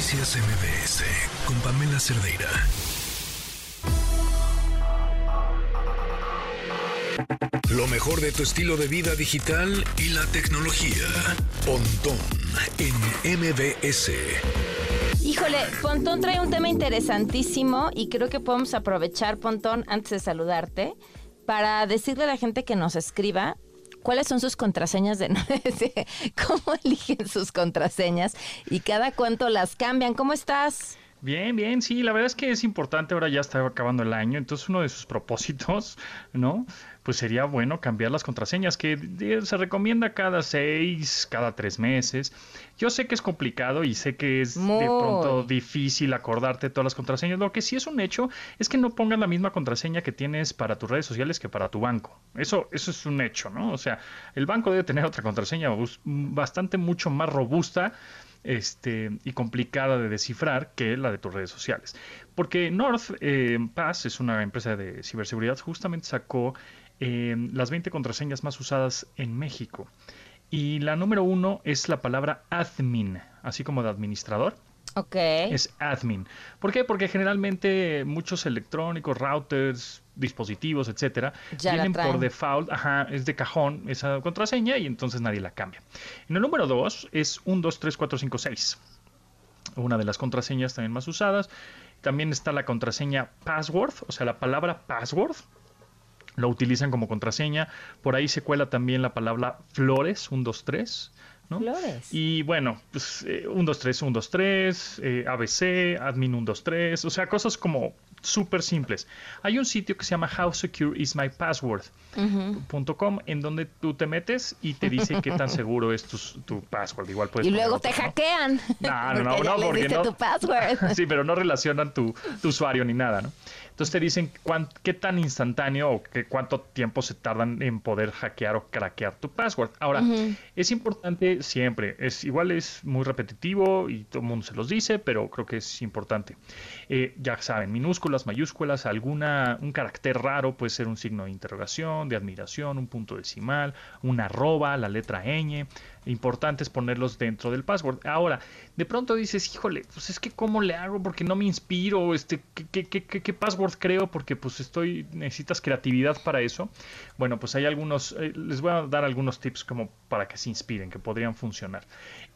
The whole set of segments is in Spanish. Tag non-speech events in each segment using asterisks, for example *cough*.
Noticias MBS con Pamela Cerdeira. Lo mejor de tu estilo de vida digital y la tecnología. Pontón en MBS. Híjole, Pontón trae un tema interesantísimo y creo que podemos aprovechar, Pontón, antes de saludarte, para decirle a la gente que nos escriba cuáles son sus contraseñas de *laughs* cómo eligen sus contraseñas y cada cuánto las cambian. ¿Cómo estás? Bien, bien, sí, la verdad es que es importante, ahora ya está acabando el año, entonces uno de sus propósitos, *laughs* ¿no? Pues sería bueno cambiar las contraseñas, que se recomienda cada seis, cada tres meses. Yo sé que es complicado y sé que es de pronto difícil acordarte todas las contraseñas. Lo que sí es un hecho es que no pongas la misma contraseña que tienes para tus redes sociales que para tu banco. Eso, eso es un hecho, ¿no? O sea, el banco debe tener otra contraseña bastante mucho más robusta este, y complicada de descifrar que la de tus redes sociales. Porque North eh, Pass es una empresa de ciberseguridad, justamente sacó eh, las 20 contraseñas más usadas en México. Y la número uno es la palabra admin, así como de administrador. Ok. Es admin. ¿Por qué? Porque generalmente muchos electrónicos, routers, dispositivos, etcétera, vienen por default, ajá, es de cajón esa contraseña y entonces nadie la cambia. En el número 2 es 1, 2, 3, 4, 5, 6. Una de las contraseñas también más usadas. También está la contraseña password, o sea, la palabra password. Lo utilizan como contraseña. Por ahí se cuela también la palabra flores, 1, 2, 3. Flores. Y bueno, pues 1, 2, 3, 1, 2, 3, ABC, admin 1, 2, 3, o sea, cosas como súper simples. Hay un sitio que se llama How Secure Is My Password.com en donde tú te metes y te dice qué tan seguro es tu, tu password. Igual puedes y luego te hackean. No, no, no, no, porque no. Tu password. *laughs* sí, pero no relacionan tu, tu usuario ni nada, ¿no? Entonces te dicen qué tan instantáneo o qué, cuánto tiempo se tardan en poder hackear o craquear tu password. Ahora, es importante siempre, es igual es muy repetitivo y todo el mundo se los dice, pero creo que es importante. Eh, ya saben, minúsculas, mayúsculas, alguna, un carácter raro puede ser un signo de interrogación, de admiración, un punto decimal, una arroba, la letra ñ importante es ponerlos dentro del password. Ahora, de pronto dices, híjole, pues es que cómo le hago porque no me inspiro, este, ¿qué, qué, qué, password creo? Porque pues estoy, necesitas creatividad para eso. Bueno, pues hay algunos, eh, les voy a dar algunos tips como para que se inspiren, que podrían funcionar.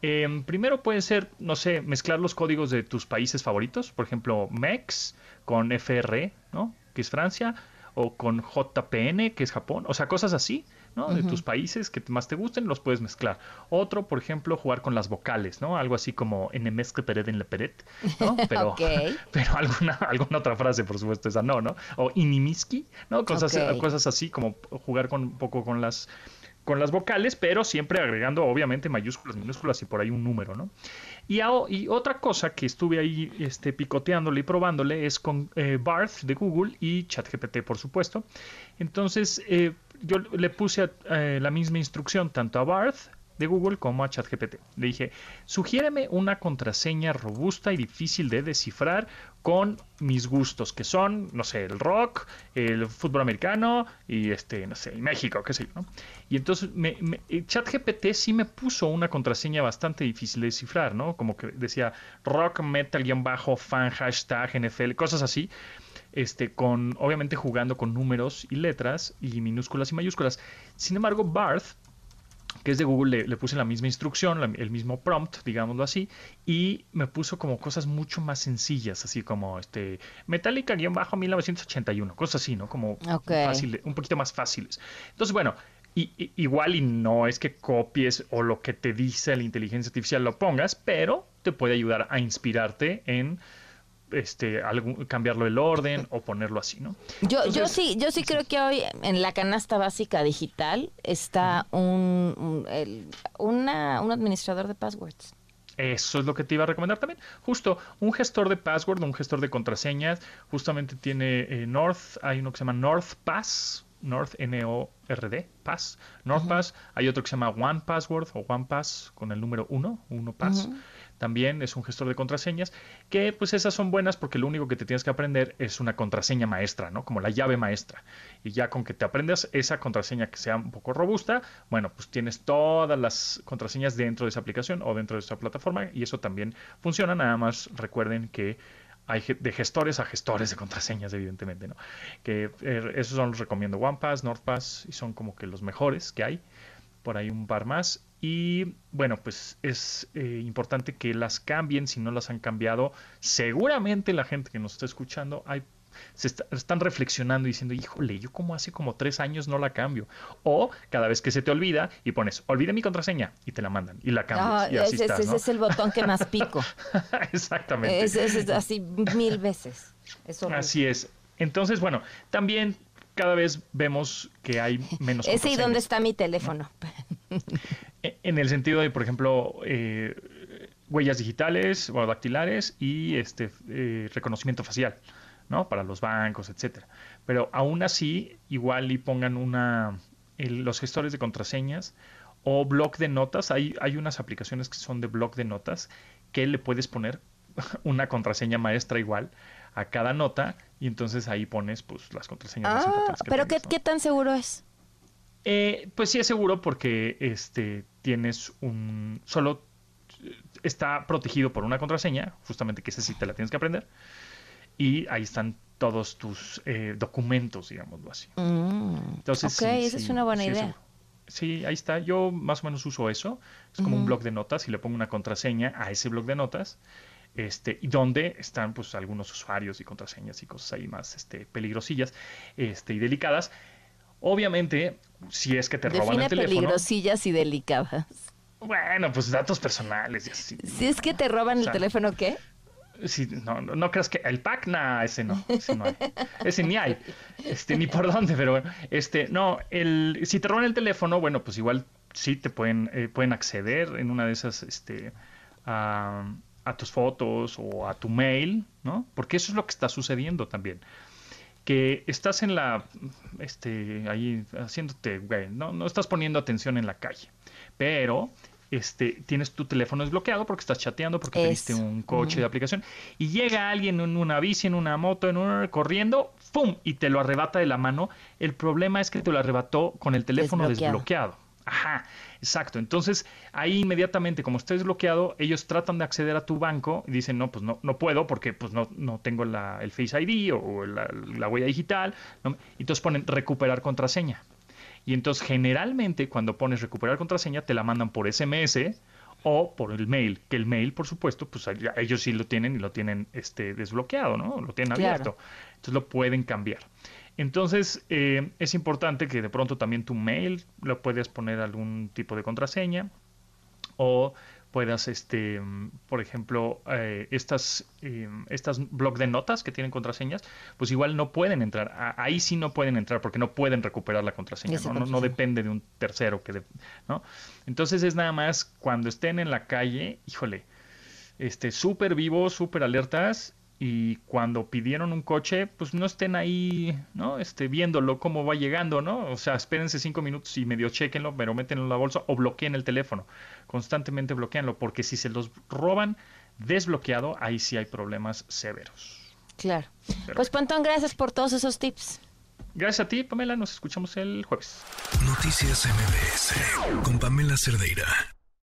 Em, primero puede ser, no sé, mezclar los códigos de tus países favoritos, por ejemplo, MEX con FR, ¿no? Que es Francia, o con JPN, que es Japón, o sea, cosas así de tus países que más te gusten, los puedes mezclar. Otro, por ejemplo, jugar con las vocales, ¿no? Algo así como en que peret en la peret, ¿no? *laughs* Pero, *laughs* pero alguna, alguna otra frase, por supuesto, esa no, ¿no? O inimiski, ¿no? Cosas, cosas así como jugar con un poco con las con las vocales, pero siempre agregando obviamente mayúsculas, minúsculas y por ahí un número, ¿no? Y, y otra cosa que estuve ahí este, picoteándole y probándole es con eh, Barth de Google y ChatGPT, por supuesto. Entonces, eh, yo le puse eh, la misma instrucción tanto a Barth de Google como a ChatGPT. Le dije, sugiéreme una contraseña robusta y difícil de descifrar con mis gustos, que son, no sé, el rock, el fútbol americano y este, no sé, México, qué sé yo, ¿no? Y entonces me, ChatGPT sí me puso una contraseña bastante difícil de descifrar, ¿no? Como que decía rock, metal, guion bajo, fan, hashtag, NFL, cosas así este, con, obviamente jugando con números y letras y minúsculas y mayúsculas. Sin embargo, Barth, que es de Google, le, puse la misma instrucción, el mismo prompt, digámoslo así, y me puso como cosas mucho más sencillas, así como este Metallica-1981, cosas así, ¿no? Como un poquito más fáciles. Entonces, bueno, y, igual y no es que copies o lo que te dice la inteligencia artificial lo pongas, pero te puede ayudar a inspirarte en este, cambiarlo el orden o ponerlo así, ¿no? Yo, yo sí, yo sí creo que hoy en la canasta básica digital está un, un, administrador de passwords. Eso es lo que te iba a recomendar también. Justo un gestor de password, un gestor de contraseñas, justamente tiene eh, North, hay uno que se llama North Pass, North N-O-R-D, Pass, North Pass. Hay otro que se llama One Password o One Pass con el número 1, 1 Pass. También es un gestor de contraseñas, que pues esas son buenas porque lo único que te tienes que aprender es una contraseña maestra, ¿no? Como la llave maestra. Y ya con que te aprendas esa contraseña que sea un poco robusta, bueno, pues tienes todas las contraseñas dentro de esa aplicación o dentro de esa plataforma y eso también funciona. Nada más recuerden que hay de gestores a gestores de contraseñas, evidentemente, ¿no? Que eh, esos son los recomiendo OnePass, NordPass y son como que los mejores que hay. Por ahí un par más. Y bueno, pues es eh, importante que las cambien si no las han cambiado. Seguramente la gente que nos está escuchando hay se están reflexionando y diciendo, híjole, yo como hace como tres años no la cambio. O cada vez que se te olvida y pones, olvide mi contraseña y te la mandan y la cambias. y así ese, es el botón que más pico. *laughs* Exactamente. Es, es, así mil veces. así es. Entonces, bueno, también cada vez vemos que hay menos. Ese y dónde está mi teléfono. *laughs* en el sentido de, por ejemplo, eh, huellas digitales o dactilares y este eh, reconocimiento facial. ¿no? Para los bancos, etcétera. Pero aún así, igual y pongan una los gestores de contraseñas o bloc de notas. Hay, hay unas aplicaciones que son de bloc de notas que le puedes poner *laughs* una contraseña maestra igual a cada nota y entonces ahí pones pues las contraseñas más ah, importantes pero ¿qué, ¿qué, tan seguro es? Eh, pues sí es seguro porque este tienes un solo está protegido por una contraseña, justamente que esa sí te la tienes que aprender y ahí están todos tus eh, documentos, digámoslo así. Mm, Entonces, ok, esa es una buena idea. Sí, ahí está. Yo más o menos uso eso. Es como un blog de notas y le pongo una contraseña a ese blog de notas. Este, y donde están pues algunos usuarios y contraseñas y cosas ahí más este, peligrosillas este, y delicadas. Obviamente, si es que te roban el teléfono. peligrosillas y delicadas. Bueno, pues datos personales y así. Si es que te roban el teléfono, ¿qué? no, no, creas que el pack, nada, ese no, ese no hay. *laughs* Ese ni hay. Este, ni por dónde, pero bueno. Este, no, el, si te roban el teléfono, bueno, pues igual sí te pueden, eh, pueden acceder en una de esas, este, a, tus fotos o a tu mail, ¿no? Porque eso es lo que está sucediendo también. Que estás en la, este, ahí haciéndote, no, no estás poniendo atención en la calle. Pero este, tienes tu teléfono desbloqueado porque estás chateando, porque teniste un coche de aplicación, y llega alguien en una bici, en una moto, en un corriendo, ¡pum! y te lo arrebata de la mano. El problema es que te lo arrebató con el teléfono desbloqueado. Ajá, exacto. Entonces, ahí inmediatamente, como está desbloqueado, ellos tratan de acceder a tu banco y dicen, no, pues no, no puedo porque pues no, no tengo la, el Face ID o la, huella digital. Y entonces ponen recuperar contraseña. Y entonces generalmente cuando pones recuperar contraseña te la mandan por SMS o por el mail, que el mail, por supuesto, pues ellos sí lo tienen y lo tienen este, desbloqueado, ¿no? Lo tienen abierto. Entonces lo pueden cambiar. Entonces eh, es importante que de pronto también tu mail lo puedes poner algún tipo de contraseña o puedas, este, por ejemplo, eh, estas, eh, estas blog de notas que tienen contraseñas, pues igual no pueden entrar. ahí sí no pueden entrar porque no pueden recuperar la contraseña. ¿no? No, depende de un tercero que, ¿no? Entonces es nada más cuando estén en la calle, híjole, este, súper vivos, súper alertas y cuando pidieron un coche, pues no estén ahí, ¿no? Este, viéndolo cómo va llegando, ¿no? O sea, espérense cinco minutos y medio chequenlo, pero métenlo en la bolsa o bloqueen el teléfono. Constantemente bloqueenlo, porque si se los roban desbloqueado, ahí sí hay problemas severos. Claro. pues Pantón, gracias por todos esos tips. Gracias a ti, Pamela. Nos escuchamos el jueves. Noticias MBS con Pamela Cerdeira.